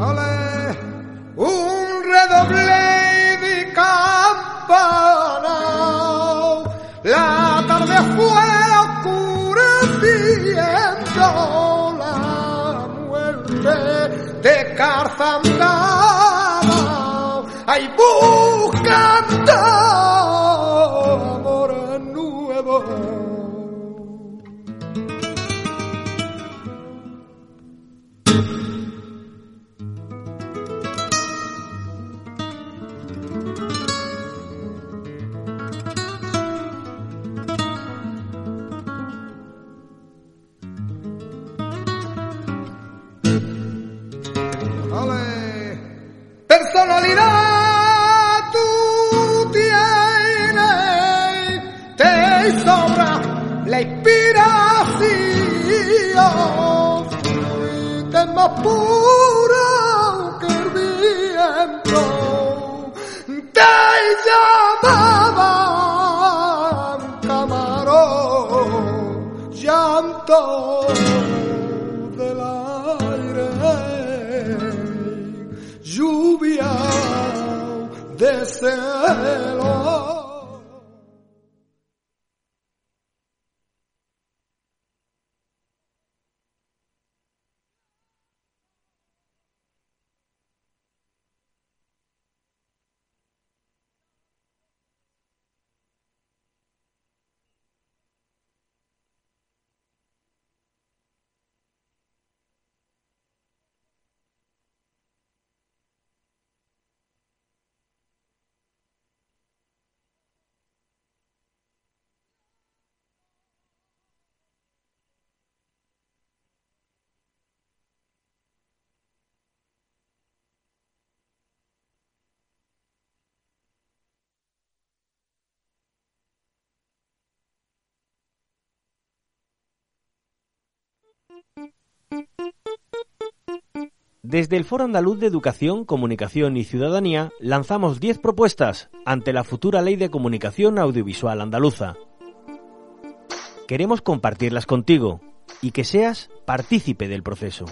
Ole, un redoble de campana. La tarde fue oscureciendo la muerte de Carzandana. Ay, buscando Personalidad tú tienes, te sobra la inspiración, fuiste más pura celo. Desde el Foro Andaluz de Educación, Comunicación y Ciudadanía lanzamos 10 propuestas ante la futura Ley de Comunicación Audiovisual Andaluza. Queremos compartirlas contigo y que seas partícipe del proceso.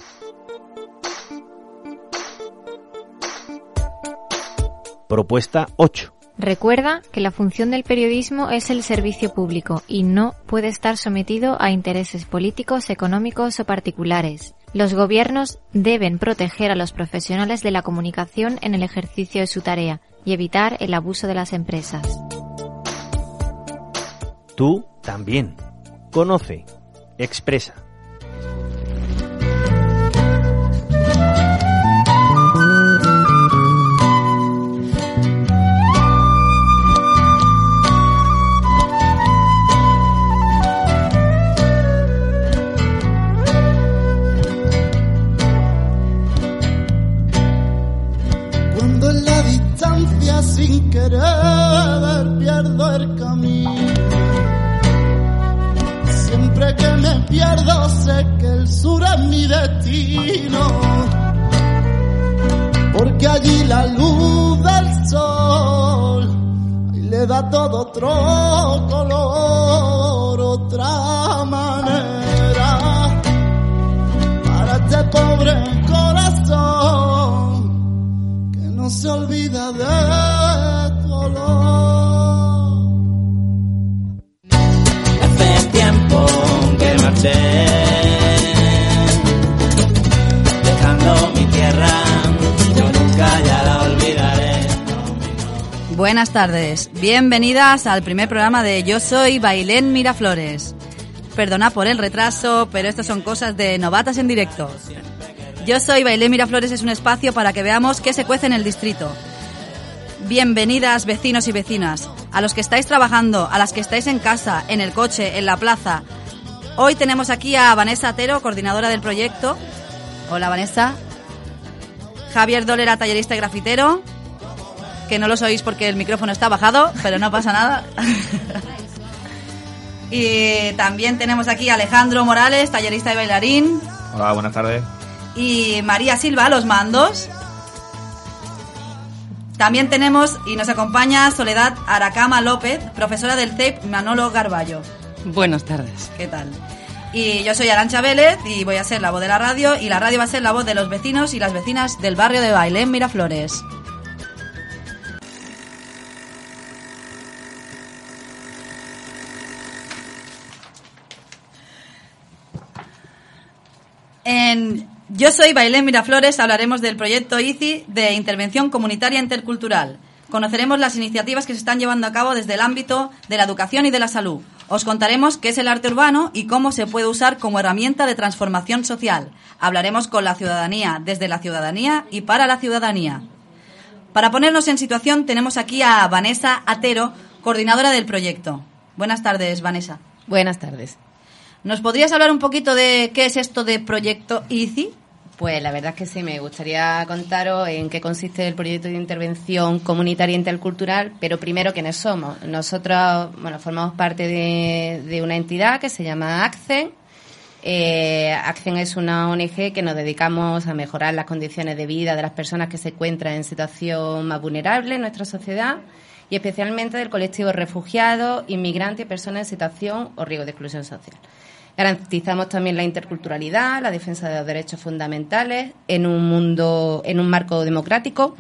Propuesta 8. Recuerda que la función del periodismo es el servicio público y no puede estar sometido a intereses políticos, económicos o particulares. Los gobiernos deben proteger a los profesionales de la comunicación en el ejercicio de su tarea y evitar el abuso de las empresas. Tú también. Conoce. Expresa. Querer pierdo el camino. Siempre que me pierdo sé que el sur es mi destino. Porque allí la luz del sol le da todo otro color, otra manera. Para este pobre corazón que no se olvida de Buenas tardes, bienvenidas al primer programa de Yo Soy Bailén Miraflores. Perdona por el retraso, pero esto son cosas de novatas en directo. Yo Soy Bailén Miraflores es un espacio para que veamos qué se cuece en el distrito. Bienvenidas vecinos y vecinas, a los que estáis trabajando, a las que estáis en casa, en el coche, en la plaza. Hoy tenemos aquí a Vanessa Atero, coordinadora del proyecto. Hola Vanessa. Javier Dolera, tallerista y grafitero. Que no lo oís porque el micrófono está bajado, pero no pasa nada. y también tenemos aquí a Alejandro Morales, tallerista y bailarín. Hola, buenas tardes. Y María Silva, a los mandos. También tenemos y nos acompaña Soledad Aracama López, profesora del CEP Manolo Garballo. Buenas tardes. ¿Qué tal? Y yo soy Arancha Vélez y voy a ser la voz de la radio y la radio va a ser la voz de los vecinos y las vecinas del barrio de Bailén Miraflores. Yo soy Bailén Miraflores hablaremos del proyecto ICI de Intervención Comunitaria Intercultural. Conoceremos las iniciativas que se están llevando a cabo desde el ámbito de la educación y de la salud. Os contaremos qué es el arte urbano y cómo se puede usar como herramienta de transformación social. Hablaremos con la ciudadanía, desde la ciudadanía y para la ciudadanía. Para ponernos en situación tenemos aquí a Vanessa Atero, coordinadora del proyecto. Buenas tardes, Vanessa. Buenas tardes. ¿Nos podrías hablar un poquito de qué es esto de proyecto ICI? Pues la verdad es que sí, me gustaría contaros en qué consiste el proyecto de intervención comunitaria intercultural, pero primero quiénes somos. Nosotros, bueno, formamos parte de, de una entidad que se llama ACCEN. Eh, ACCEN es una ONG que nos dedicamos a mejorar las condiciones de vida de las personas que se encuentran en situación más vulnerable en nuestra sociedad y especialmente del colectivo refugiados, inmigrantes y personas en situación o riesgo de exclusión social. Garantizamos también la interculturalidad, la defensa de los derechos fundamentales en un mundo, en un marco democrático,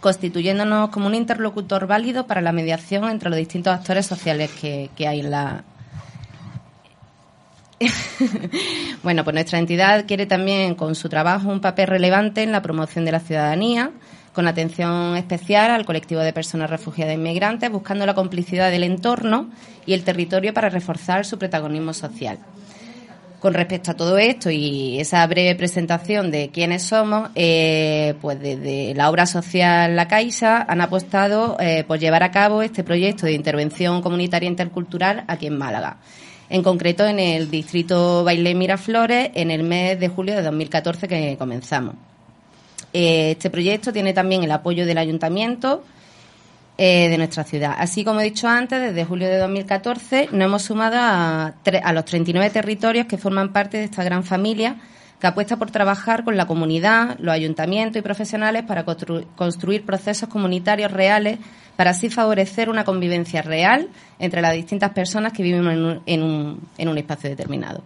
constituyéndonos como un interlocutor válido para la mediación entre los distintos actores sociales que, que hay en la, bueno, pues nuestra entidad quiere también con su trabajo un papel relevante en la promoción de la ciudadanía, con atención especial al colectivo de personas refugiadas e inmigrantes, buscando la complicidad del entorno y el territorio para reforzar su protagonismo social. Con respecto a todo esto y esa breve presentación de quiénes somos, eh, pues desde la obra social La Caixa han apostado eh, por llevar a cabo este proyecto de intervención comunitaria intercultural aquí en Málaga. En concreto en el distrito Bailé Miraflores en el mes de julio de 2014 que comenzamos. Eh, este proyecto tiene también el apoyo del ayuntamiento eh, de nuestra ciudad. Así como he dicho antes, desde julio de 2014 nos hemos sumado a, a los 39 territorios que forman parte de esta gran familia que apuesta por trabajar con la comunidad, los ayuntamientos y profesionales para constru construir procesos comunitarios reales para así favorecer una convivencia real entre las distintas personas que viven en un, en un, en un espacio determinado.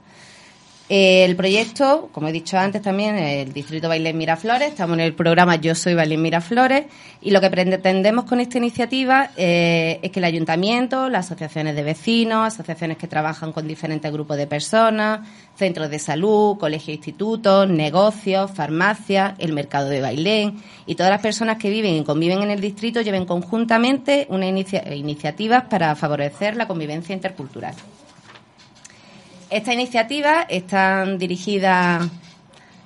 El proyecto, como he dicho antes también, el Distrito Bailén Miraflores, estamos en el programa Yo Soy Bailén Miraflores y lo que pretendemos con esta iniciativa eh, es que el ayuntamiento, las asociaciones de vecinos, asociaciones que trabajan con diferentes grupos de personas, centros de salud, colegios, institutos, negocios, farmacias, el mercado de Bailén y todas las personas que viven y conviven en el distrito lleven conjuntamente unas inicia iniciativas para favorecer la convivencia intercultural. Estas iniciativas están dirigidas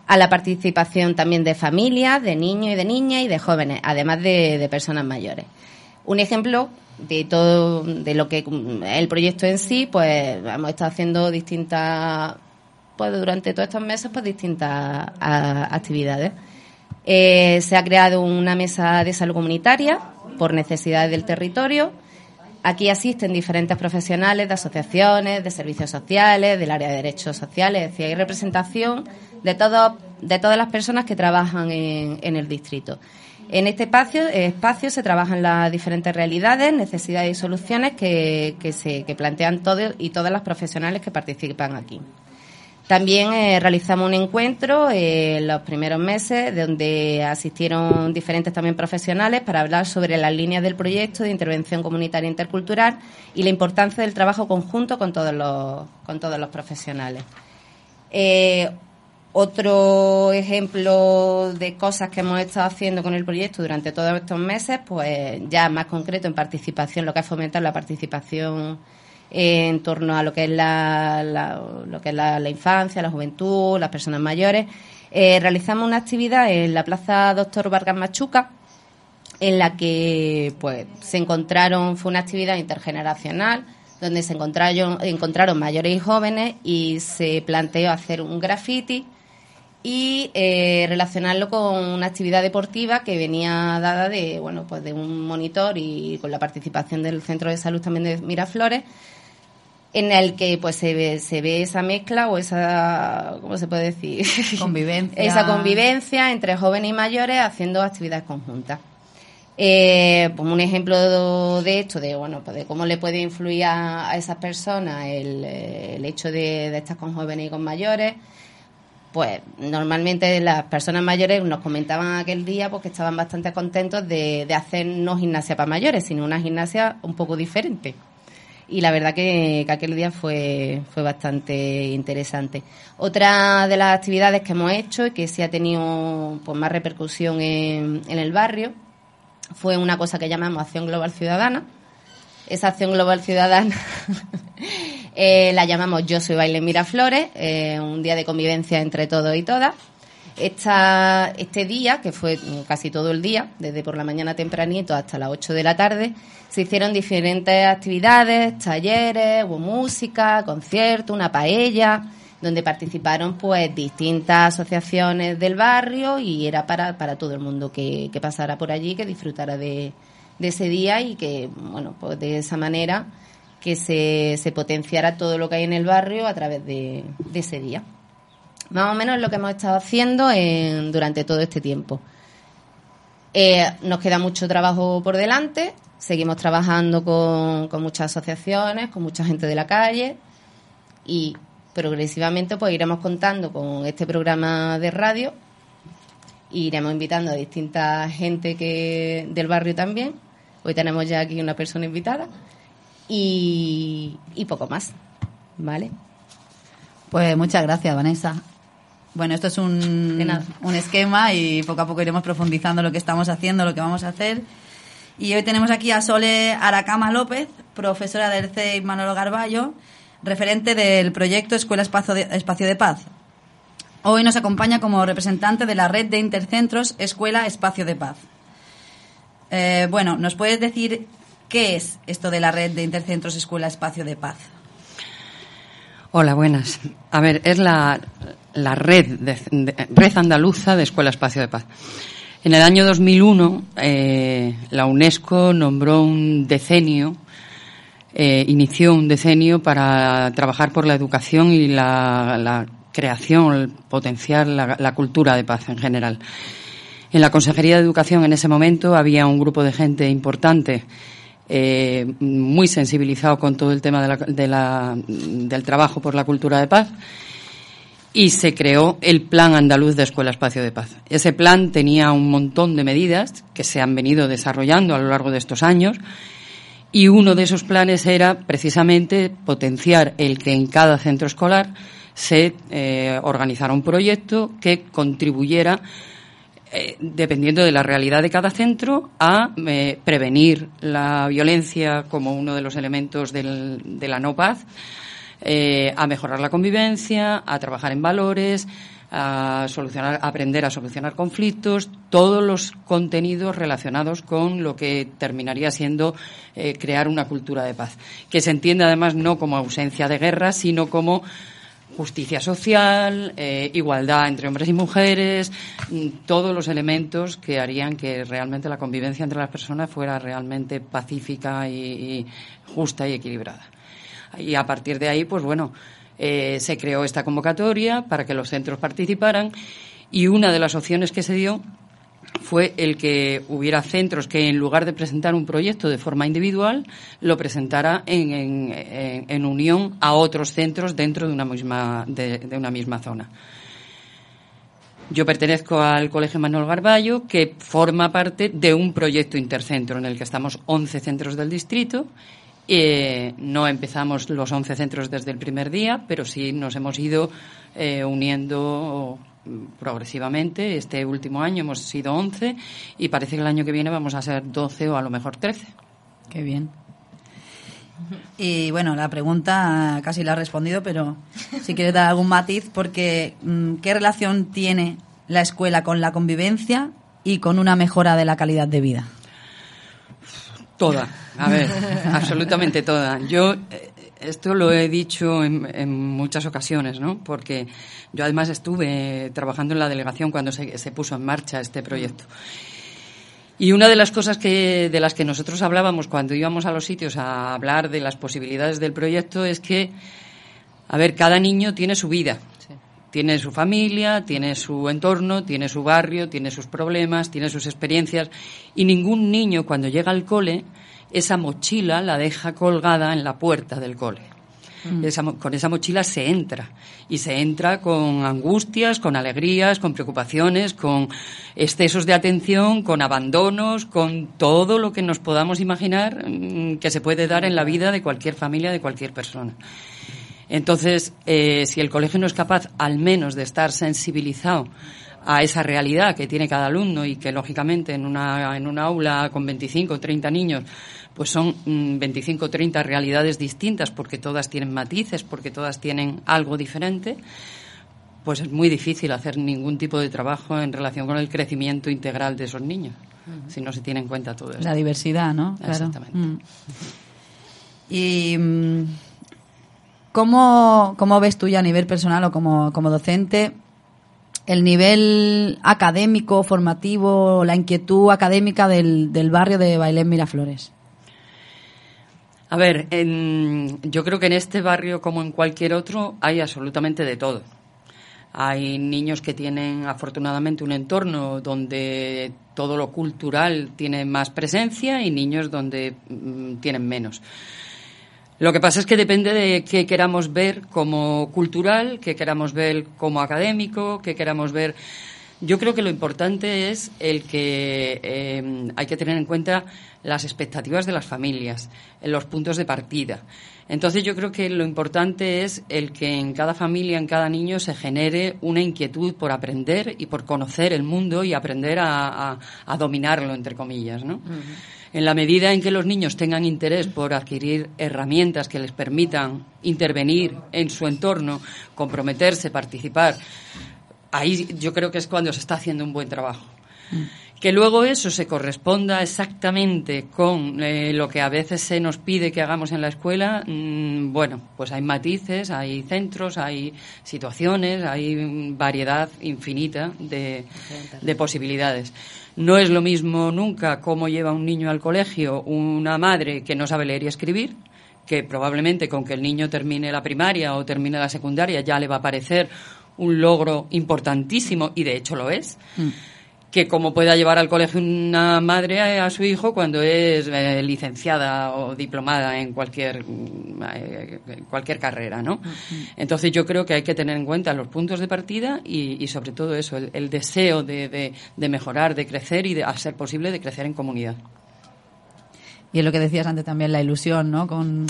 a la participación también de familias, de niños y de niñas y de jóvenes, además de, personas mayores. Un ejemplo de todo de lo que el proyecto en sí, pues hemos estado haciendo distintas, pues durante todos estos meses, pues distintas actividades. Eh, se ha creado una mesa de salud comunitaria por necesidades del territorio Aquí asisten diferentes profesionales de asociaciones, de servicios sociales, del área de derechos sociales, es decir, hay representación de, todo, de todas las personas que trabajan en, el distrito. En este espacio, espacio se trabajan las diferentes realidades, necesidades y soluciones que, que, se, que plantean todos y todas las profesionales que participan aquí. También eh, realizamos un encuentro eh, en los primeros meses donde asistieron diferentes también profesionales para hablar sobre las líneas del proyecto de intervención comunitaria intercultural y la importancia del trabajo conjunto con todos los, con todos los profesionales. Eh, otro ejemplo de cosas que hemos estado haciendo con el proyecto durante todos estos meses, pues ya más concreto en participación, lo que ha fomentado la participación en torno a lo que es la, lo que es la, infancia, la juventud, las personas mayores. Eh, realizamos una actividad en la Plaza Doctor Vargas Machuca, en la que pues se encontraron, fue una actividad intergeneracional, donde se encontraron, encontraron mayores y jóvenes y se planteó hacer un graffiti y eh, relacionarlo con una actividad deportiva que venía dada de bueno pues de un monitor y con la participación del centro de salud también de Miraflores en el que pues se ve, se ve esa mezcla o esa cómo se puede decir Convivencia. esa convivencia entre jóvenes y mayores haciendo actividades conjuntas eh, pues un ejemplo de esto, de bueno, pues de cómo le puede influir a, a esas personas el, eh, el hecho de, de estar con jóvenes y con mayores, pues normalmente las personas mayores nos comentaban aquel día pues que estaban bastante contentos de, de hacer no gimnasia para mayores, sino una gimnasia un poco diferente. Y la verdad que, que aquel día fue, fue bastante interesante. Otra de las actividades que hemos hecho y que sí ha tenido pues, más repercusión en, en el barrio fue una cosa que llamamos Acción Global Ciudadana. Esa Acción Global Ciudadana eh, la llamamos Yo Soy Baile Miraflores, eh, un día de convivencia entre todos y todas. Esta, este día, que fue casi todo el día, desde por la mañana tempranito hasta las 8 de la tarde, se hicieron diferentes actividades, talleres, hubo música, conciertos, una paella, donde participaron pues distintas asociaciones del barrio y era para, para todo el mundo que, que pasara por allí, que disfrutara de, de ese día y que, bueno, pues de esa manera que se, se potenciara todo lo que hay en el barrio a través de, de ese día. Más o menos lo que hemos estado haciendo en- durante todo este tiempo. Eh, nos queda mucho trabajo por delante, seguimos trabajando con, con muchas asociaciones, con mucha gente de la calle y progresivamente pues iremos contando con este programa de radio e iremos invitando a distinta gente que del barrio también. Hoy tenemos ya aquí una persona invitada y, y poco más, ¿vale? Pues muchas gracias, Vanessa. Bueno, esto es un, un esquema y poco a poco iremos profundizando lo que estamos haciendo, lo que vamos a hacer. Y hoy tenemos aquí a Sole Aracama López, profesora del CEI Manolo Garballo, referente del proyecto Escuela Espacio de, Espacio de Paz. Hoy nos acompaña como representante de la red de intercentros Escuela Espacio de Paz. Eh, bueno, ¿nos puedes decir qué es esto de la red de intercentros Escuela Espacio de Paz? Hola, buenas. A ver, es la, la red, de, red andaluza de Escuela Espacio de Paz. En el año 2001, eh, la UNESCO nombró un decenio, eh, inició un decenio para trabajar por la educación y la, la creación, potenciar la cultura de paz en general. En la Consejería de Educación en ese momento había un grupo de gente importante, eh, muy sensibilizado con todo el tema de la- de la- del trabajo por la cultura de paz y se creó el Plan Andaluz de Escuela Espacio de Paz. Ese plan tenía un montón de medidas que se han venido desarrollando a lo largo de estos años y uno de esos planes era precisamente potenciar el que en cada centro escolar se eh, organizara un proyecto que contribuyera eh, dependiendo de la realidad de cada centro, a eh, prevenir la violencia como uno de los elementos de la no paz, eh, a mejorar la convivencia, a trabajar en valores, a solucionar, aprender a solucionar conflictos, todos los contenidos relacionados con lo que terminaría siendo crear una cultura de paz, que se entiende además no como ausencia de guerra, sino como justicia social, eh, igualdad entre hombres y mujeres, mm, todos los elementos que harían que realmente la convivencia entre las personas fuera realmente pacífica y, justa y equilibrada. Y a partir de ahí, pues bueno, eh, se creó esta convocatoria para que los centros participaran y una de las opciones que se dio fue el que hubiera centros que en lugar de presentar un proyecto de forma individual, lo presentara en, en- unión a otros centros dentro de una misma, de, de una misma zona. Yo pertenezco al Colegio Manuel Garballo, que forma parte de un proyecto intercentro en el que estamos 11 centros del distrito. Eh, no empezamos los 11 centros desde el primer día, pero sí nos hemos ido eh, uniendo progresivamente. Este último año hemos sido 11 y parece que el año que viene vamos a ser 12 o a lo mejor 13. Qué bien. Y bueno, la pregunta casi la has respondido, pero si quieres dar algún matiz, porque mm, ¿qué relación tiene la escuela con la convivencia y con una mejora de la calidad de vida? Toda, a ver, absolutamente toda. Yo, eh, esto lo he dicho en, en, muchas ocasiones, ¿no? Porque yo además estuve trabajando en la delegación cuando se, se puso en marcha este proyecto. Y una de las cosas que, de las que nosotros hablábamos cuando íbamos a los sitios a hablar de las posibilidades del proyecto es que, a ver, cada niño tiene su vida. Tiene su familia, tiene su entorno, tiene su barrio, tiene sus problemas, tiene sus experiencias. Y ningún niño cuando llega al cole, esa mochila la deja colgada en la puerta del cole. Esa, con esa mochila se entra. Y se entra con angustias, con alegrías, con preocupaciones, con excesos de atención, con abandonos, con todo lo que nos podamos imaginar mm, que se puede dar en la vida de cualquier familia, de cualquier persona. Entonces, eh, si el colegio no es capaz al menos de estar sensibilizado a esa realidad que tiene cada alumno y que lógicamente en una, en una aula con 25 o 30 niños pues son 25 o 30 realidades distintas porque todas tienen matices, porque todas tienen algo diferente, pues es muy difícil hacer ningún tipo de trabajo en relación con el crecimiento integral de esos niños, si no se tiene en cuenta todo eso. La diversidad, ¿no? Exactamente. Mm. Y mm, ¿cómo, ¿cómo, ves tú ya a nivel personal o como, como docente el nivel académico, formativo, la inquietud académica del, del barrio de Bailén Miraflores? A ver, yo creo que en este barrio, como en cualquier otro, hay absolutamente de todo. Hay niños que tienen afortunadamente un entorno donde todo lo cultural tiene más presencia y niños donde mm, tienen menos. Lo que pasa es que depende de qué queramos ver como cultural, qué queramos ver como académico, qué queramos ver. Yo creo que lo importante es el que eh, hay que tener en cuenta las expectativas de las familias, los puntos de partida. Entonces yo creo que lo importante es el que en cada familia, en cada niño se genere una inquietud por aprender y por conocer el mundo y aprender a, dominarlo, entre comillas, ¿no? En la medida en que los niños tengan interés por adquirir herramientas que les permitan intervenir en su entorno, comprometerse, participar, ahí yo creo que es cuando se está haciendo un buen trabajo. Que luego eso se corresponda exactamente con eh, lo que a veces se nos pide que hagamos en la escuela, mm, bueno, pues hay matices, hay centros, hay situaciones, hay variedad infinita de, de posibilidades. No es lo mismo nunca cómo lleva un niño al colegio una madre que no sabe leer y escribir, que probablemente con que el niño termine la primaria o termine la secundaria ya le va a parecer un logro importantísimo y de hecho lo es. Mm que como pueda llevar al colegio una madre a, su hijo cuando es eh, licenciada o diplomada en cualquier eh, cualquier carrera, ¿no? Entonces yo creo que hay que tener en cuenta los puntos de partida y, sobre todo eso, el, deseo de, mejorar, de crecer y, de, a ser posible, de crecer en comunidad. Y es lo que decías antes también, la ilusión, ¿no? Con,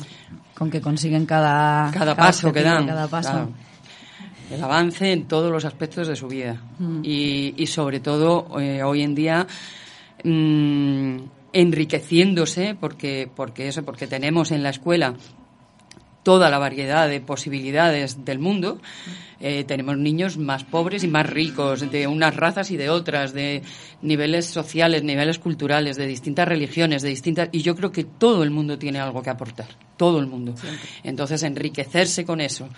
que consiguen cada... Cada, paso que dan. Cada paso el avance en todos los aspectos de su vida. Mm. Y, sobre todo, eh, hoy en día, mm, enriqueciéndose, porque, porque eso, porque tenemos en la escuela toda la variedad de posibilidades del mundo. Eh, tenemos niños más pobres y más ricos, de unas razas y de otras, de niveles sociales, niveles culturales, de distintas religiones, de distintas. Y yo creo que todo el mundo tiene algo que aportar, todo el mundo. Entonces, enriquecerse con eso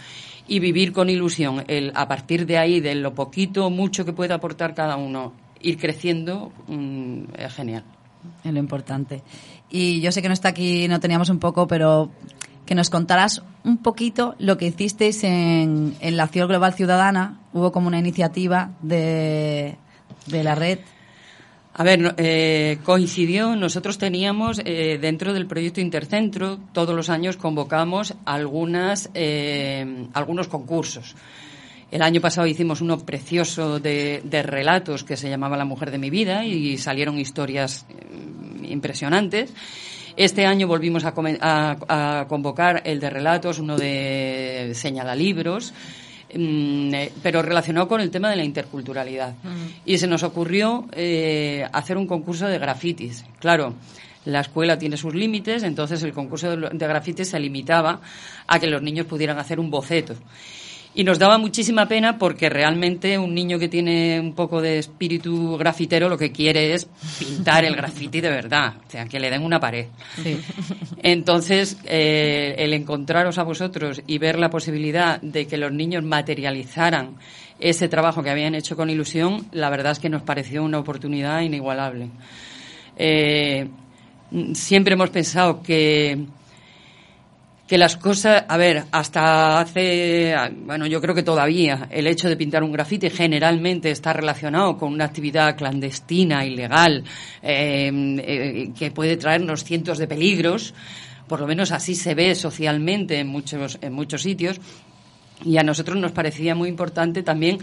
y vivir con ilusión, el, a partir de ahí, de lo poquito o mucho que puede aportar cada uno, ir creciendo, mm, es genial. Es lo importante. Y yo sé que no está aquí, no teníamos un poco, pero que nos contarás un poquito lo que hicisteis en, en la Acción Global Ciudadana. Hubo como una iniciativa de, de la red a ver, eh, coincidió, nosotros teníamos eh, dentro del proyecto Intercentro, todos los años convocamos algunas, eh, algunos concursos. El año pasado hicimos uno precioso de, relatos que se llamaba La mujer de mi vida y salieron historias impresionantes. Este año volvimos a, a, convocar el de relatos, uno de señala libros Mm, pero relacionado con el tema de la interculturalidad. Y se nos ocurrió eh, hacer un concurso de grafitis. Claro, la escuela tiene sus límites, entonces el concurso de, grafitis se limitaba a que los niños pudieran hacer un boceto. Y nos daba muchísima pena porque realmente un niño que tiene un poco de espíritu grafitero lo que quiere es pintar el grafiti de verdad, o sea, que le den una pared. Entonces, eh, el encontraros a vosotros y ver la posibilidad de que los niños materializaran ese trabajo que habían hecho con ilusión, la verdad es que nos pareció una oportunidad inigualable. Eh, siempre hemos pensado que que las cosas, a ver, hasta hace, bueno, yo creo que todavía el hecho de pintar un grafiti generalmente está relacionado con una actividad clandestina, ilegal, eh, eh, que puede traernos cientos de peligros, por lo menos así se ve socialmente en muchos, en muchos sitios, y a nosotros nos parecía muy importante también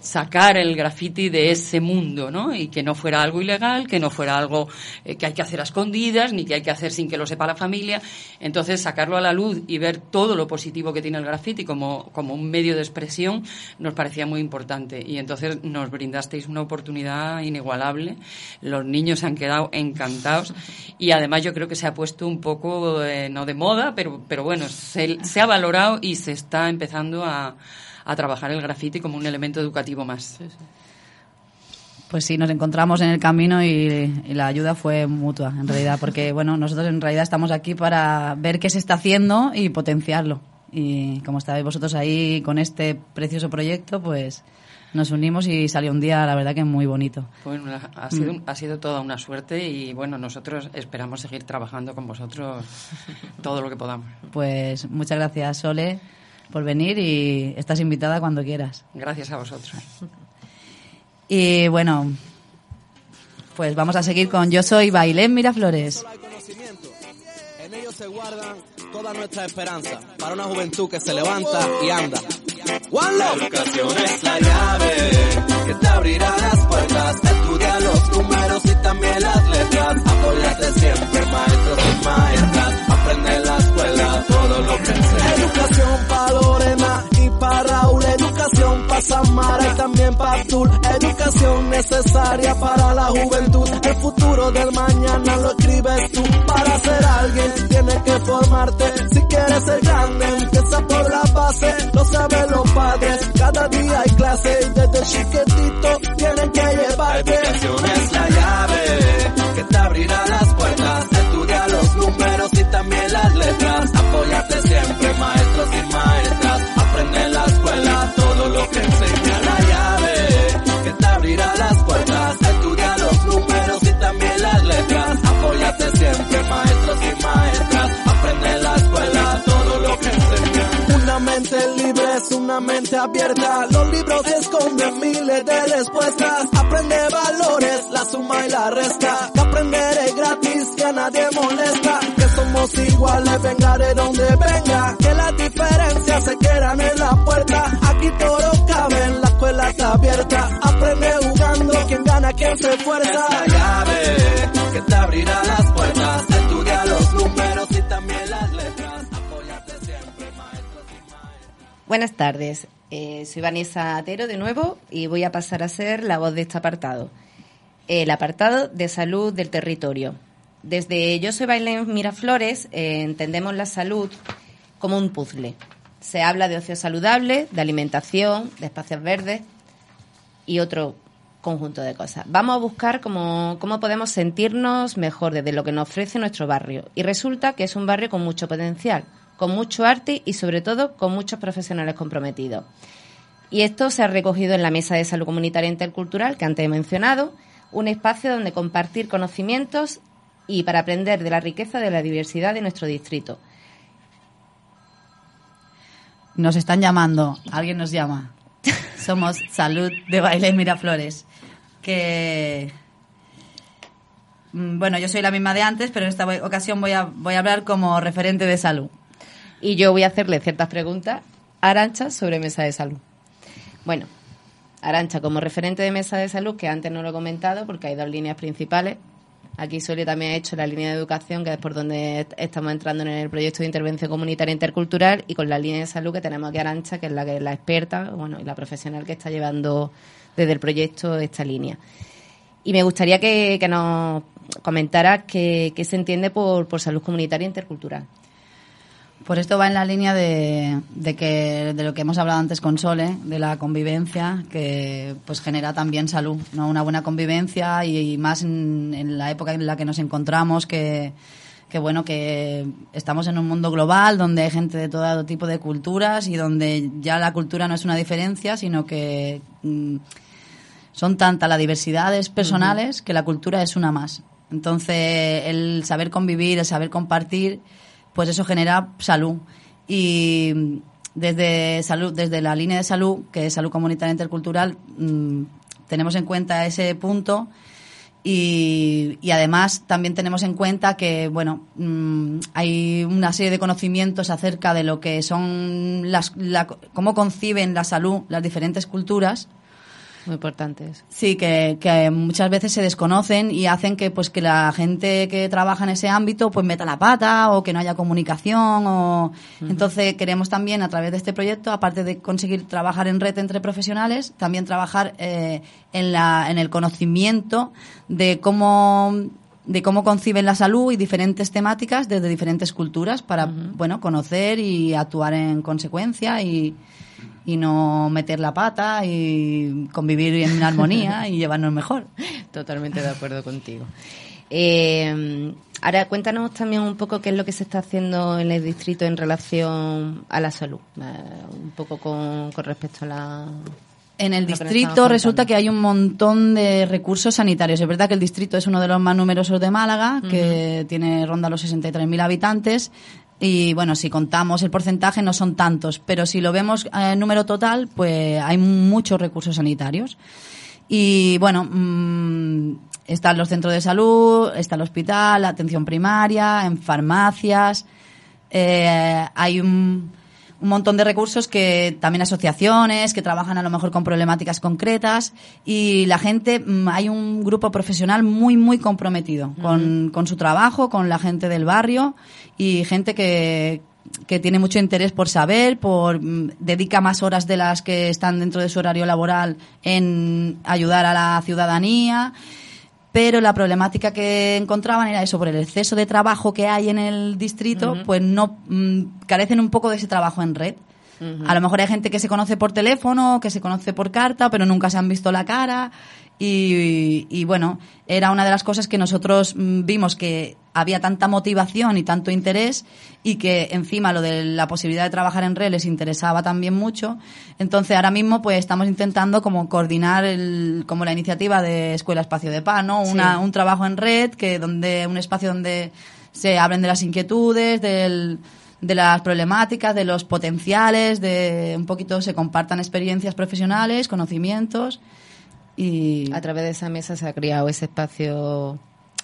sacar el graffiti de ese mundo, ¿no? Y que no fuera algo ilegal, que no fuera algo eh, que hay que hacer a escondidas, ni que hay que hacer sin que lo sepa la familia. Entonces, sacarlo a la luz y ver todo lo positivo que tiene el graffiti como, como un medio de expresión nos parecía muy importante. Y entonces nos brindasteis una oportunidad inigualable. Los niños se han quedado encantados y además yo creo que se ha puesto un poco, eh, no de moda, pero, pero bueno, se, se ha valorado y se está empezando a a trabajar el grafiti como un elemento educativo más. Pues sí, nos encontramos en el camino y, la ayuda fue mutua, en realidad, porque bueno, nosotros en realidad estamos aquí para ver qué se está haciendo y potenciarlo. Y como estáis vosotros ahí con este precioso proyecto, pues nos unimos y salió un día, la verdad que muy bonito. Bueno, ha sido, mm. ha sido toda una suerte y bueno, nosotros esperamos seguir trabajando con vosotros todo lo que podamos. Pues muchas gracias, Sole por venir y estás invitada cuando quieras. Gracias a vosotros. Y bueno, pues vamos a seguir con Yo soy Bailén Miraflores. En ellos se guardan toda nuestra esperanza para una juventud que se levanta y anda. La educación es la llave que te abrirá las puertas. Estudia los números y también las letras. Apóyate siempre, maestros y maestras. Aprende Educación para Lorena y para Raúl. Educación para Samara y también para Abdul. Educación necesaria para la juventud. El futuro del mañana lo escribes tú. Para ser alguien tienes que formarte. Si quieres ser grande, empieza por la base. Lo saben los padres. Cada día hay clase y desde chiquitito tienen que llevarte. La educación es la llave que te abrirá las puertas. Mente libre es una mente abierta. Los libros esconden miles de respuestas. Aprende valores, la suma y la resta. Que aprender es gratis, que a nadie molesta. Que somos iguales, venga de donde venga. Que las diferencias se quedan en la puerta. Aquí todo cabe, la escuela está abierta. Aprende jugando, quien gana, quien se esfuerza. Es la llave que te abrirá las Buenas tardes. Eh, soy Vanessa Atero de nuevo y voy a pasar a ser la voz de este apartado. El apartado de salud del territorio. Desde Yo soy Bailén Miraflores eh, entendemos la salud como un puzzle. Se habla de ocio saludable, de alimentación, de espacios verdes y otro conjunto de cosas. Vamos a buscar cómo, cómo podemos sentirnos mejor desde lo que nos ofrece nuestro barrio. Y resulta que es un barrio con mucho potencial, con mucho arte y sobre todo con muchos profesionales comprometidos. Y esto se ha recogido en la Mesa de Salud Comunitaria Intercultural que antes he mencionado, un espacio donde compartir conocimientos y para aprender de la riqueza de la diversidad de nuestro distrito. Nos están llamando, alguien nos llama. Somos Salud de Baile Miraflores. Que. mm, Bueno, yo soy la misma de antes, pero en esta ocasión voy a, voy a hablar como referente de salud. Y yo voy a hacerle ciertas preguntas a Arancha sobre mesa de salud. Bueno, Arancha, como referente de mesa de salud, que antes no lo he comentado porque hay dos líneas principales. Aquí Sole también ha hecho la línea de educación, que es por donde est- estamos entrando en el proyecto de intervención comunitaria intercultural, y con la línea de salud que tenemos aquí Arancha, que es la que es la experta, bueno, y la profesional que está llevando desde el proyecto esta línea. Y me gustaría que, que nos comentaras qué, qué se entiende por, por salud comunitaria intercultural. Pues esto va en la línea de, de que de lo que hemos hablado antes con Sole, de la convivencia, que pues genera también salud, ¿no? Una buena convivencia y, y más en, en la época en la que nos encontramos, que, que bueno, que estamos en un mundo global donde hay gente de todo tipo de culturas y donde ya la cultura no es una diferencia, sino que mm, son tanta las diversidades personales que la cultura es una más. Entonces, el saber convivir, el saber compartir, pues eso genera salud. Y desde salud, desde la línea de salud, que es salud comunitaria intercultural, mm, tenemos en cuenta ese punto y, además también tenemos en cuenta que bueno mm, hay una serie de conocimientos acerca de lo que son las la- cómo conciben la salud las diferentes culturas Muy importantes. Sí, que, que muchas veces se desconocen y hacen que pues que la gente que trabaja en ese ámbito pues meta la pata o que no haya comunicación o entonces queremos también a través de este proyecto aparte de conseguir trabajar en red entre profesionales también trabajar eh, en la en el conocimiento de cómo de cómo conciben la salud y diferentes temáticas desde diferentes culturas para bueno conocer y actuar en consecuencia y y no meter la pata y convivir en armonía y llevarnos mejor. Totalmente de acuerdo contigo. Eh, ahora cuéntanos también un poco qué es lo que se está haciendo en el distrito en relación a la salud, eh, un poco con, con respecto a la... En el que distrito resulta que hay un montón de recursos sanitarios. Es verdad que el distrito es uno de los más numerosos de Málaga, que tiene ronda los 63.000 habitantes. Y bueno, si contamos el porcentaje no son tantos, pero si lo vemos en número total, pues hay muchos recursos sanitarios. Y bueno, mm, están los centros de salud, está el hospital, atención primaria, en farmacias. Eh, hay un, un montón de recursos que también asociaciones que trabajan a lo mejor con problemáticas concretas y la gente, mm, hay un grupo profesional muy, muy comprometido con, con su trabajo, con la gente del barrio y gente que, que tiene mucho interés por saber, por mm, dedica más horas de las que están dentro de su horario laboral en ayudar a la ciudadanía. Pero la problemática que encontraban era eso, por el exceso de trabajo que hay en el distrito, pues no mm, carecen un poco de ese trabajo en red. A lo mejor hay gente que se conoce por teléfono, que se conoce por carta, pero nunca se han visto la cara. Y, y bueno, era una de las cosas que nosotros mm, vimos que había tanta motivación y tanto interés y que encima lo de la posibilidad de trabajar en red les interesaba también mucho. Entonces ahora mismo pues estamos intentando como coordinar el, como la iniciativa de Escuela Espacio de Paz, ¿no? Una, Sí. un trabajo en red que donde un espacio donde se hablen de las inquietudes, del, de las problemáticas, de los potenciales, de un poquito se compartan experiencias profesionales, conocimientos y A través de esa mesa se ha creado ese espacio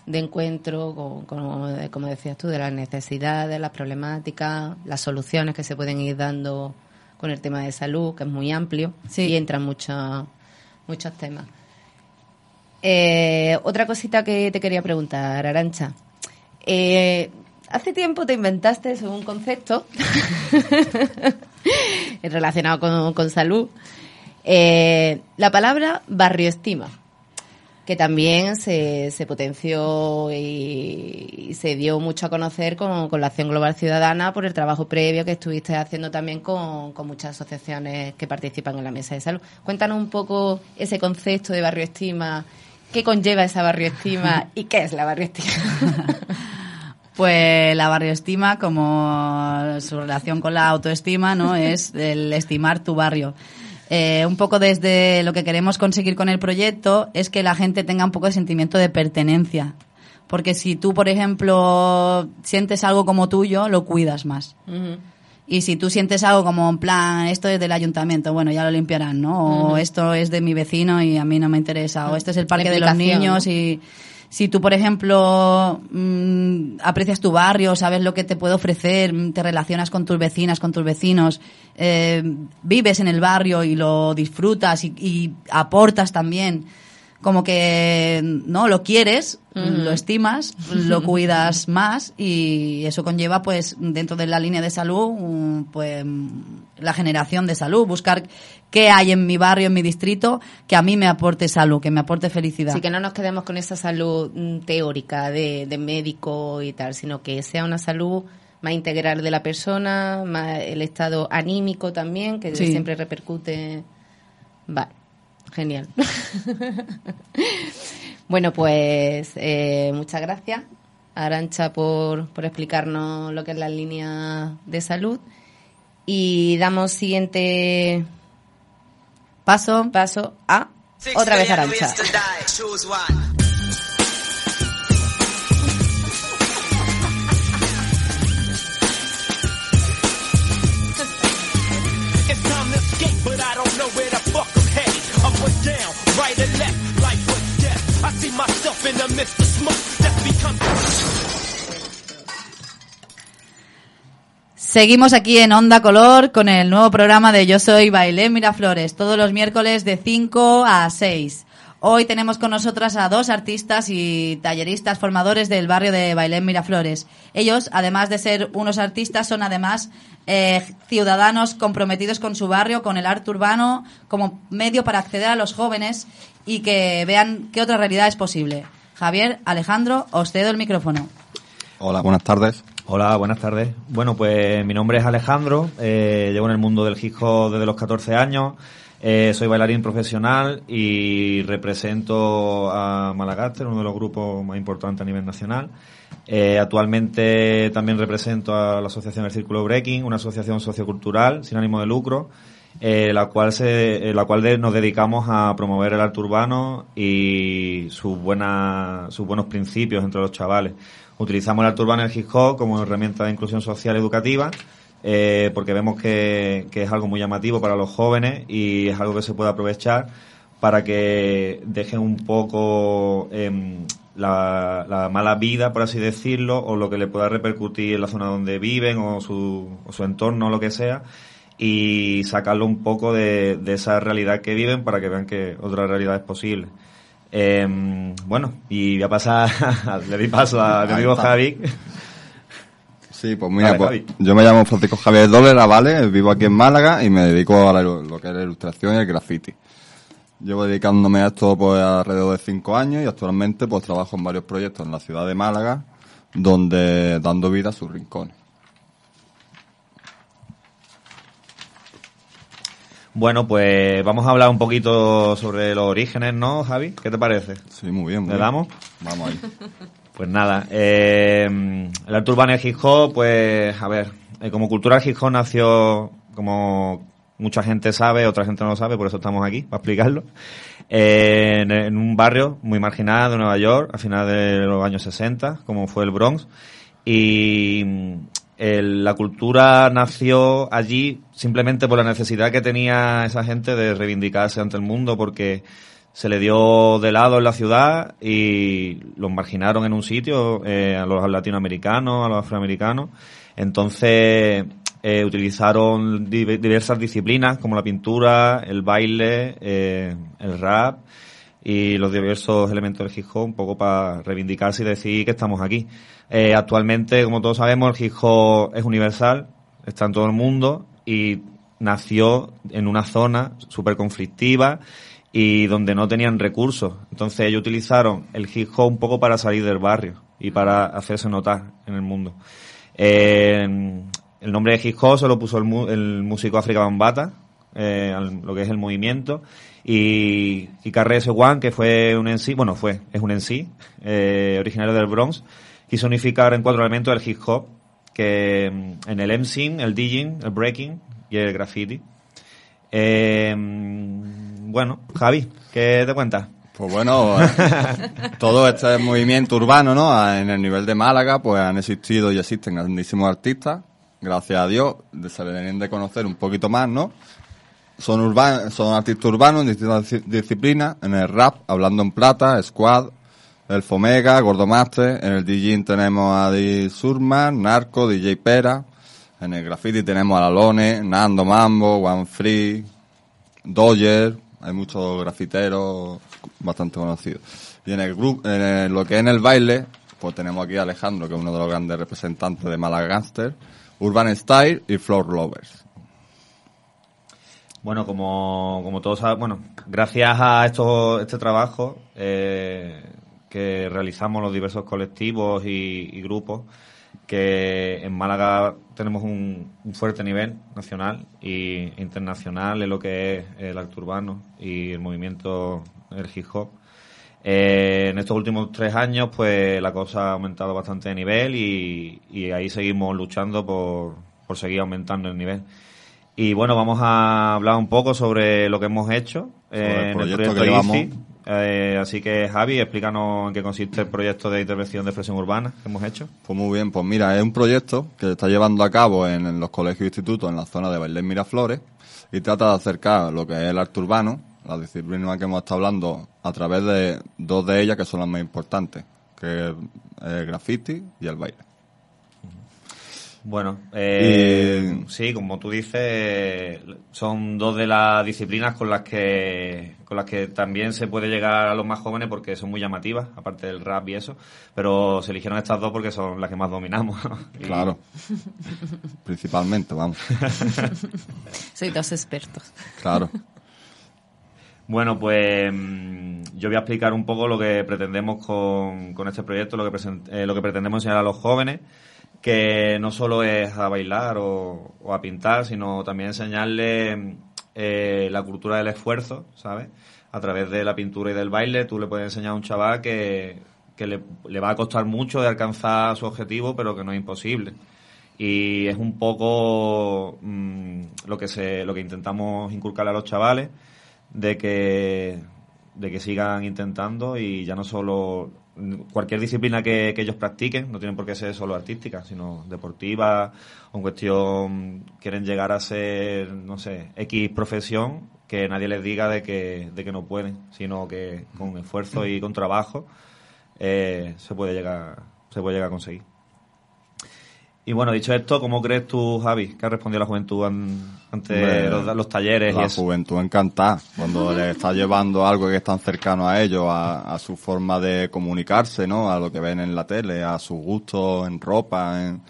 de encuentro, con, con- como decías tú, de las necesidades, las problemáticas, las soluciones que se pueden ir dando con el tema de salud, que es muy amplio y entran muchos muchos temas. Eh, otra cosita que te quería preguntar, Arancha. Eh, hace tiempo te inventaste un concepto relacionado con, con salud. Eh, la palabra barrioestima, que también se, se potenció y, y se dio mucho a conocer con, con la Acción Global Ciudadana por el trabajo previo que estuviste haciendo también con, con muchas asociaciones que participan en la mesa de salud. Cuéntanos un poco ese concepto de barrioestima, qué conlleva esa barrioestima y qué es la barrioestima. Pues la barrioestima, como su relación con la autoestima, ¿no? Es el estimar tu barrio. Eh, un poco desde lo que queremos conseguir con el proyecto es que la gente tenga un poco de sentimiento de pertenencia. Porque si tú, por ejemplo, sientes algo como tuyo, lo cuidas más. Y si tú sientes algo como en plan, esto es del ayuntamiento, bueno, ya lo limpiarán, ¿no? O esto es de mi vecino y a mí no me interesa. O este es el parque de los niños ¿no? y si tú, por ejemplo, mm, aprecias tu barrio, sabes lo que te puede ofrecer, mm, te relacionas con tus vecinas, con tus vecinos, eh, vives en el barrio y lo disfrutas y, y aportas también, como que no lo quieres, lo estimas, lo cuidas más y eso conlleva, pues, dentro de la línea de salud, pues, la generación de salud, buscar qué hay en mi barrio, en mi distrito, que a mí me aporte salud, que me aporte felicidad. Así que no nos quedemos con esa salud mm, teórica de, de médico y tal, sino que sea una salud más integral de la persona, más el estado anímico también, que Sí. siempre repercute. Vale, genial. bueno, pues eh, muchas gracias, Arancha, por, por explicarnos lo que es la línea de salud. Y damos siguiente paso, paso a otra vez Arancha. Seguimos aquí en Onda Color con el nuevo programa de Yo Soy Bailé Miraflores, todos los miércoles de 5 a 6. Hoy tenemos con nosotras a dos artistas y talleristas formadores del barrio de Bailén Miraflores. Ellos, además de ser unos artistas, son además eh, ciudadanos comprometidos con su barrio, con el arte urbano, como medio para acceder a los jóvenes y que vean qué otra realidad es posible. Javier, Alejandro, os cedo el micrófono. Hola, buenas tardes. Hola, buenas tardes. Bueno, pues mi nombre es Alejandro, eh, llevo en el mundo del hip hop desde los 14 años, eh, soy bailarín profesional y represento a Malagaster, uno de los grupos más importantes a nivel nacional. Eh, actualmente también represento a la asociación El Círculo Breaking, una asociación sociocultural sin ánimo de lucro, la cual se, la cual de- nos dedicamos a promover el arte urbano y sus buenas, sus buenos principios entre los chavales. Utilizamos el arte urbano el hip hop como herramienta de inclusión social educativa, eh, porque vemos que, que es algo muy llamativo para los jóvenes y es algo que se puede aprovechar para que dejen un poco em, la, la mala vida, por así decirlo, o lo que le pueda repercutir en la zona donde viven o su, o su entorno lo que sea, y sacarlo un poco de, de esa realidad que viven para que vean que otra realidad es posible. Em, bueno, y voy a pasar, le di paso a mi amigo. Javi. Sí, pues mira, Dale, pues, yo me llamo Francisco Javier Dolera, ¿vale? Vivo aquí en Málaga y me dedico a la lo que es la ilustración y el graffiti. Llevo dedicándome a esto pues alrededor de cinco años y actualmente pues trabajo en varios proyectos en la ciudad de Málaga, donde dando vida a sus rincones. Bueno, pues vamos a hablar un poquito sobre los orígenes, ¿no, Javi? ¿Qué te parece? Sí, muy bien. muy ¿Le bien. damos? Vamos ahí. Pues nada, eh, el arte urbano y el hip hop, pues, a ver, eh, como cultura el hip hop nació, como mucha gente sabe, otra gente no lo sabe, por eso estamos aquí, para explicarlo, eh, en, en un barrio muy marginal de Nueva York, a finales de los años 60, como fue el Bronx, y la cultura nació allí simplemente por la necesidad que tenía esa gente de reivindicarse ante el mundo, porque se le dio de lado en la ciudad y los marginaron en un sitio, eh, a los latinoamericanos, a los afroamericanos. Entonces eh, utilizaron di- diversas disciplinas como la pintura, el baile, eh, el rap y los diversos elementos del hip un poco para reivindicarse y decir que estamos aquí. Eh, actualmente, como todos sabemos, el hip hop es universal, está en todo el mundo y nació en una zona súper conflictiva y donde no tenían recursos. Entonces ellos utilizaron el hip hop un poco para salir del barrio y para hacerse notar en el mundo. Eh, el nombre de hip se lo puso el, el músico África Bambata, eh, lo que es el movimiento, y, Carrese One, que fue un en sí, bueno, fue, es un en sí, eh, originario del Bronx, quiso unificar en cuatro elementos el hip hop, que mm, en el MCing, el DJing, el breaking y el graffiti. Eh, mm, bueno, Javi, ¿qué te cuentas? Pues bueno, todo este movimiento urbano, ¿no? En el nivel de Málaga, pues han existido y existen grandísimos artistas. Gracias a Dios, se deben de conocer un poquito más, ¿no? Son urban, son artistas urbanos en distintas disci- disciplinas. En el rap, Hablando en Plata, Squad, El Fomega, Gordomaster. En el DJ tenemos a Di Surman, Narco, DJ Pera. En el graffiti tenemos a Lalone, Nando Mambo, One Free, Dodger, hay muchos grafiteros bastante conocidos. Y en el grupo, en el- lo que es en el baile, pues tenemos aquí a Alejandro, que es uno de los grandes representantes de Gangster, Urban Style y Floor Lovers. Bueno, como, como todos saben, bueno, gracias a esto, este trabajo eh, que realizamos los diversos colectivos y, grupos, que en Málaga tenemos un, fuerte nivel nacional e internacional en lo que es el arte urbano y el movimiento del hip hop. Eh, en estos últimos tres años, pues la cosa ha aumentado bastante de nivel y, y ahí seguimos luchando por, por seguir aumentando el nivel. Y bueno, vamos a hablar un poco sobre lo que hemos hecho Sobre el eh, en el proyecto que. Eh, así que Javi, explícanos en qué consiste el proyecto de intervención de expresión urbana que hemos hecho. Pues muy bien, pues mira, es un proyecto que se está llevando a cabo en, en los colegios e institutos en la zona de Bailén Miraflores y trata de acercar lo que es el arte urbano, la disciplina que hemos estado hablando, a través de dos de ellas que son las más importantes, que es el graffiti y el baile. Bueno, eh, sí, como tú dices, son dos de las disciplinas con las que con las que también se puede llegar a los más jóvenes porque son muy llamativas, aparte del rap y eso, pero se eligieron estas dos porque son las que más dominamos. Y- Claro. Principalmente, vamos. Soy dos expertos. Claro. Bueno, pues mm, yo voy a explicar un poco lo que pretendemos con, con este proyecto, lo que, presen- eh, lo que pretendemos enseñar a los jóvenes, que no solo es a bailar o, a pintar, sino también enseñarles eh, la cultura del esfuerzo, ¿sabes? A través de la pintura y del baile, tú le puedes enseñar a un chaval que, que le, le va a costar mucho de alcanzar su objetivo, pero que no es imposible. Y es un poco mm, lo que se, lo que intentamos inculcar a los chavales, de que, de que sigan intentando y ya no solo cualquier disciplina que, ellos practiquen, no tienen por qué ser solo artística, sino deportiva o en cuestión quieren llegar a ser, no sé, X profesión, que nadie les diga de que, de que no pueden, sino que con esfuerzo y con trabajo eh, se puede llegar, se puede llegar a conseguir. Y bueno, dicho esto, ¿cómo crees tú, Javi, que ha respondido la juventud an- ante Hombre, los, los talleres y La eso? juventud encantada, cuando le está llevando algo que es tan cercano a ellos, a, a su forma de comunicarse, ¿no? A lo que ven en la tele, a sus gustos en ropa, en-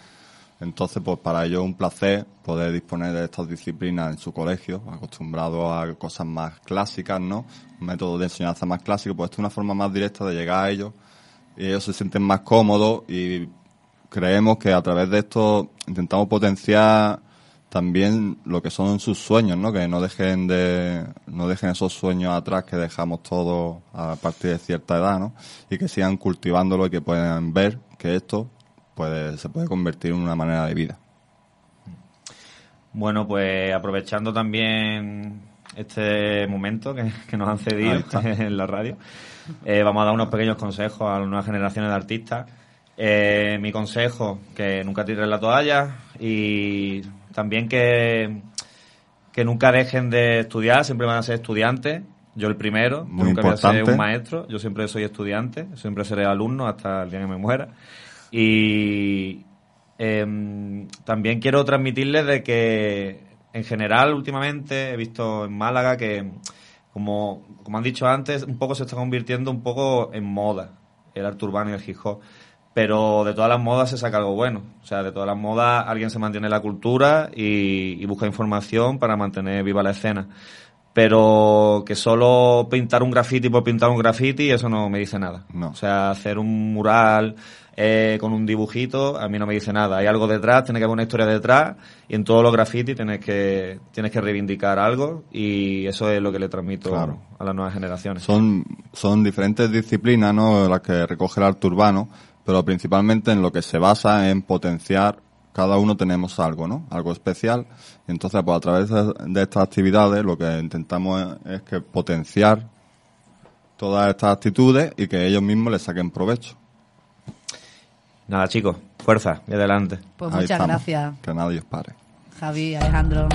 entonces pues para ellos es un placer poder disponer de estas disciplinas en su colegio, acostumbrados a cosas más clásicas, ¿no? Un método de enseñanza más clásico, pues esto es una forma más directa de llegar a ellos y ellos se sienten más cómodos y creemos que a través de esto intentamos potenciar también lo que son sus sueños, ¿no? Que no dejen de, no dejen esos sueños atrás que dejamos todos a partir de cierta edad, ¿no? Y que sigan cultivándolo y que puedan ver que esto puede, se puede convertir en una manera de vida. Bueno, pues aprovechando también este momento que, que nos han cedido en la radio, eh, vamos a dar unos pequeños consejos a las nuevas generaciones de artistas. Eh, mi consejo, que nunca tiren la toalla y también que, que nunca dejen de estudiar, siempre van a ser estudiantes. Yo el primero, Muy nunca voy a ser un maestro, yo siempre soy estudiante, siempre seré alumno hasta el día que me muera. Y em, también quiero transmitirles de que en general últimamente he visto en Málaga que como, como han dicho antes, un poco se está convirtiendo un poco en moda el arte urbano y el hip hop. Pero de todas las modas se saca algo bueno. O sea, de todas las modas alguien se mantiene la cultura y, y busca información para mantener viva la escena. Pero que solo pintar un graffiti por pintar un graffiti, eso no me dice nada. No. O sea, hacer un mural eh, con un dibujito, a mí no me dice nada. Hay algo detrás, tiene que haber una historia detrás, y en todos los grafitis tienes que, tienes que reivindicar algo, y eso es lo que le transmito Claro. a las nuevas generaciones. Son, son diferentes disciplinas, ¿no? Las que recoge el arte urbano, pero principalmente en lo que se basa en potenciar cada uno tenemos algo, ¿no? Algo especial. Entonces, pues a través de, de estas actividades, lo que intentamos es, es que potenciar todas estas actitudes y que ellos mismos les saquen provecho. Nada, chicos, fuerza y adelante. Pues Ahí muchas estamos. gracias, Que nadie os pare. Javi, Alejandro.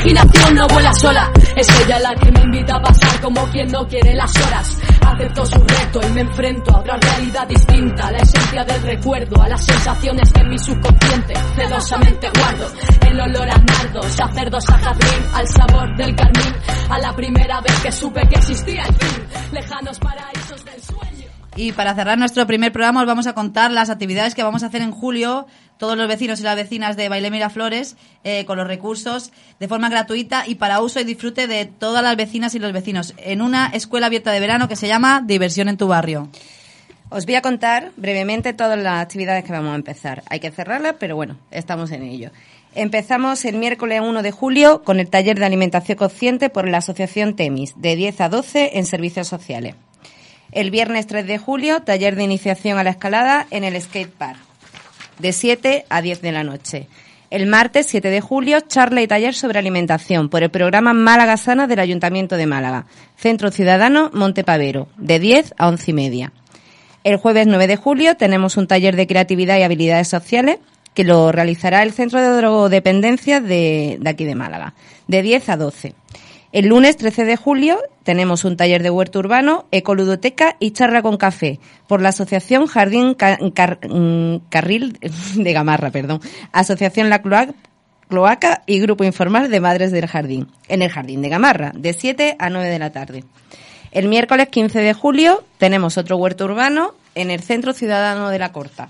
Imaginación no vuela sola, es ella la que me invita a pasar como quien no quiere las horas. Acepto su reto y me enfrento a otra realidad distinta, a la esencia del recuerdo, a las sensaciones que en mi subconsciente celosamente guardo. El olor a nardo se hace verdosa jazmín, al sabor del carmín, a la primera vez que supe que existía el fin, lejanos sueño. Y para cerrar nuestro primer programa os vamos a contar las actividades que vamos a hacer en julio todos los vecinos y las vecinas de Baile Miraflores eh, con los recursos de forma gratuita y para uso y disfrute de todas las vecinas y los vecinos en una escuela abierta de verano que se llama Diversión en tu barrio. Os voy a contar brevemente todas las actividades que vamos a empezar. Hay que cerrarlas, pero bueno, estamos en ello. Empezamos el miércoles 1 de julio con el taller de alimentación consciente por la Asociación Temis, de 10 a 12 en servicios sociales. El viernes 3 de julio, taller de iniciación a la escalada en el skate park, de 7 a 10 de la noche. El martes 7 de julio, charla y taller sobre alimentación por el programa Málaga Sana del Ayuntamiento de Málaga, Centro Ciudadano Montepavero, de 10 a 11 y media. El jueves 9 de julio tenemos un taller de creatividad y habilidades sociales que lo realizará el Centro de Drogodependencia de, aquí de Málaga, de 10 a 12. El lunes 13 de julio tenemos un taller de huerto urbano, ecoludoteca y charla con café por la Asociación Jardín mm, Carril de Gamarra, perdón, Asociación La Cloaca y Grupo Informal de Madres del Jardín, en el Jardín de Gamarra, de 7 a 9 de la tarde. El miércoles 15 de julio tenemos otro huerto urbano en el Centro Ciudadano de la Corta,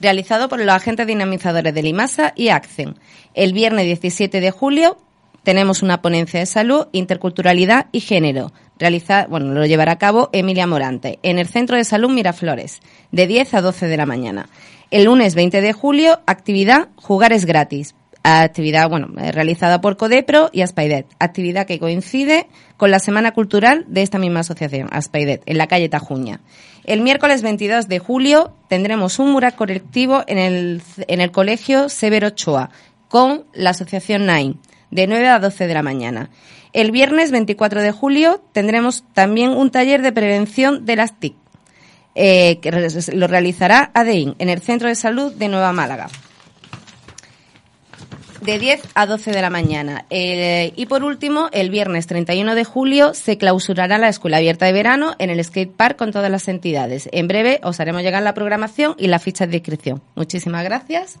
realizado por los agentes dinamizadores de Limasa y ACCEN. El viernes 17 de julio tenemos una ponencia de salud, interculturalidad y género. Realiza, bueno, lo llevará a cabo Emilia Morante en el Centro de Salud Miraflores, de 10 a 12 de la mañana. El lunes 20 de julio, actividad Jugar es gratis. Actividad, bueno, eh, realizada por Codepro y Aspaidet. Actividad que coincide con la Semana Cultural de esta misma asociación, Aspaidet, en la calle Tajuña. El miércoles 22 de julio tendremos un mural colectivo en el, en el Colegio Severo Ochoa con la asociación NAIN de 9 a 12 de la mañana. El viernes 24 de julio tendremos también un taller de prevención de las TIC, eh, que lo realizará ADEIN en el Centro de Salud de Nueva Málaga. De 10 a 12 de la mañana. Eh, y por último, el viernes 31 de julio se clausurará la Escuela Abierta de Verano en el Skate Park con todas las entidades. En breve os haremos llegar la programación y las fichas de inscripción. Muchísimas gracias.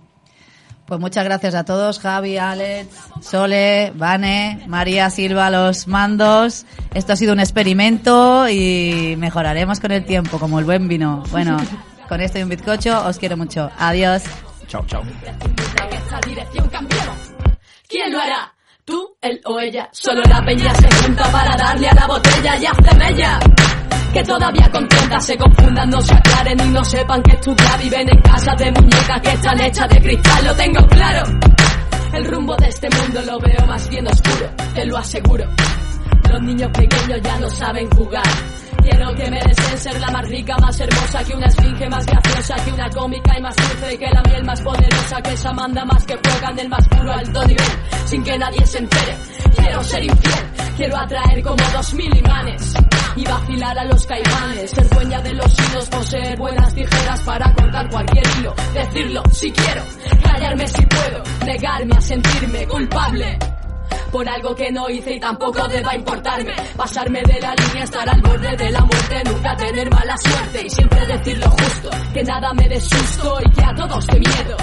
Pues muchas gracias a todos, Javi, Alex, Sole, Vane, María Silva, los mandos. Esto ha sido un experimento y mejoraremos con el tiempo, como el buen vino. Bueno, con esto y un bizcocho, os quiero mucho. Adiós. Chao, chao. ¿Quién lo hará? ¿Tú, él o ella? Solo la peña se junta para darle a la botella y hace mella. Que todavía contentas se confundan, no se aclaren y no sepan que estudiar viven en casas de muñecas que están hechas de cristal, lo tengo claro. El rumbo de este mundo lo veo más bien oscuro, te lo aseguro. Los niños pequeños ya no saben jugar. Quiero que me deseen ser la más rica, más hermosa, que una esfinge más graciosa, que una cómica y más dulce, que la miel más poderosa, que esa manda más que juegan del más puro alto nivel, sin que nadie se entere. Quiero ser infiel, quiero atraer como dos mil imanes y vacilar a los caimanes, ser dueña de los hilos, poseer buenas tijeras para cortar cualquier hilo, decirlo si quiero, callarme si puedo, negarme a sentirme culpable por algo que no hice y tampoco deba importarme. Pasarme de la línea, estar al borde de la muerte, nunca tener mala suerte y siempre decir lo justo, que nada me dé susto y que a todos de miedo.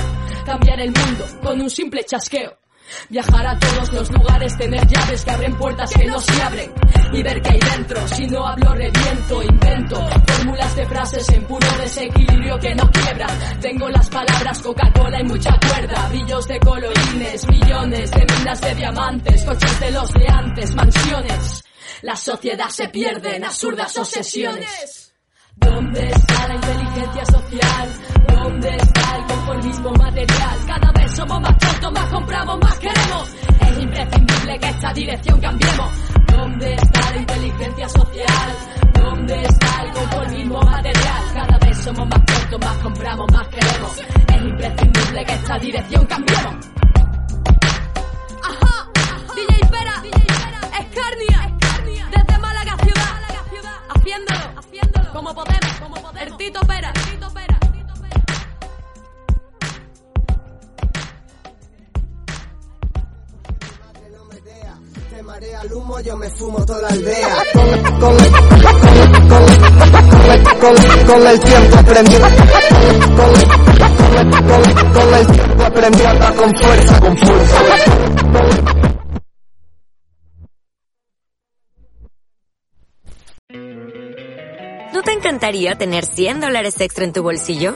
Cambiar el mundo con un simple chasqueo. Viajar a todos los lugares, tener llaves que abren puertas que no se abren y ver qué hay dentro. Si no hablo, reviento, invento fórmulas de frases en puro desequilibrio que no quiebran. Tengo las palabras Coca-Cola y mucha cuerda, brillos de colorines, millones de minas de diamantes, coches de los de antes, mansiones. La sociedad se pierde en absurdas obsesiones. ¿Dónde está la inteligencia social? ¿Dónde está el conformismo material? Cada somos más tontos, más compramos, más queremos. Es imprescindible que esta dirección cambiemos. ¿Dónde está la inteligencia social? ¿Dónde está el conformismo material? Cada vez somos más tontos, más compramos, más queremos. Es imprescindible que esta dirección cambiemos. Ajá, DJ Pera, Escarnia, desde Málaga ciudad, haciéndolo, como podemos, como podemos. El Tito Pera, el humo, yo me fumo toda la aldea. Con, con, con, con, el tiempo con, con el tiempo aprendí a andar con fuerza, con fuerza. ¿No te encantaría tener 100 dólares extra en tu bolsillo?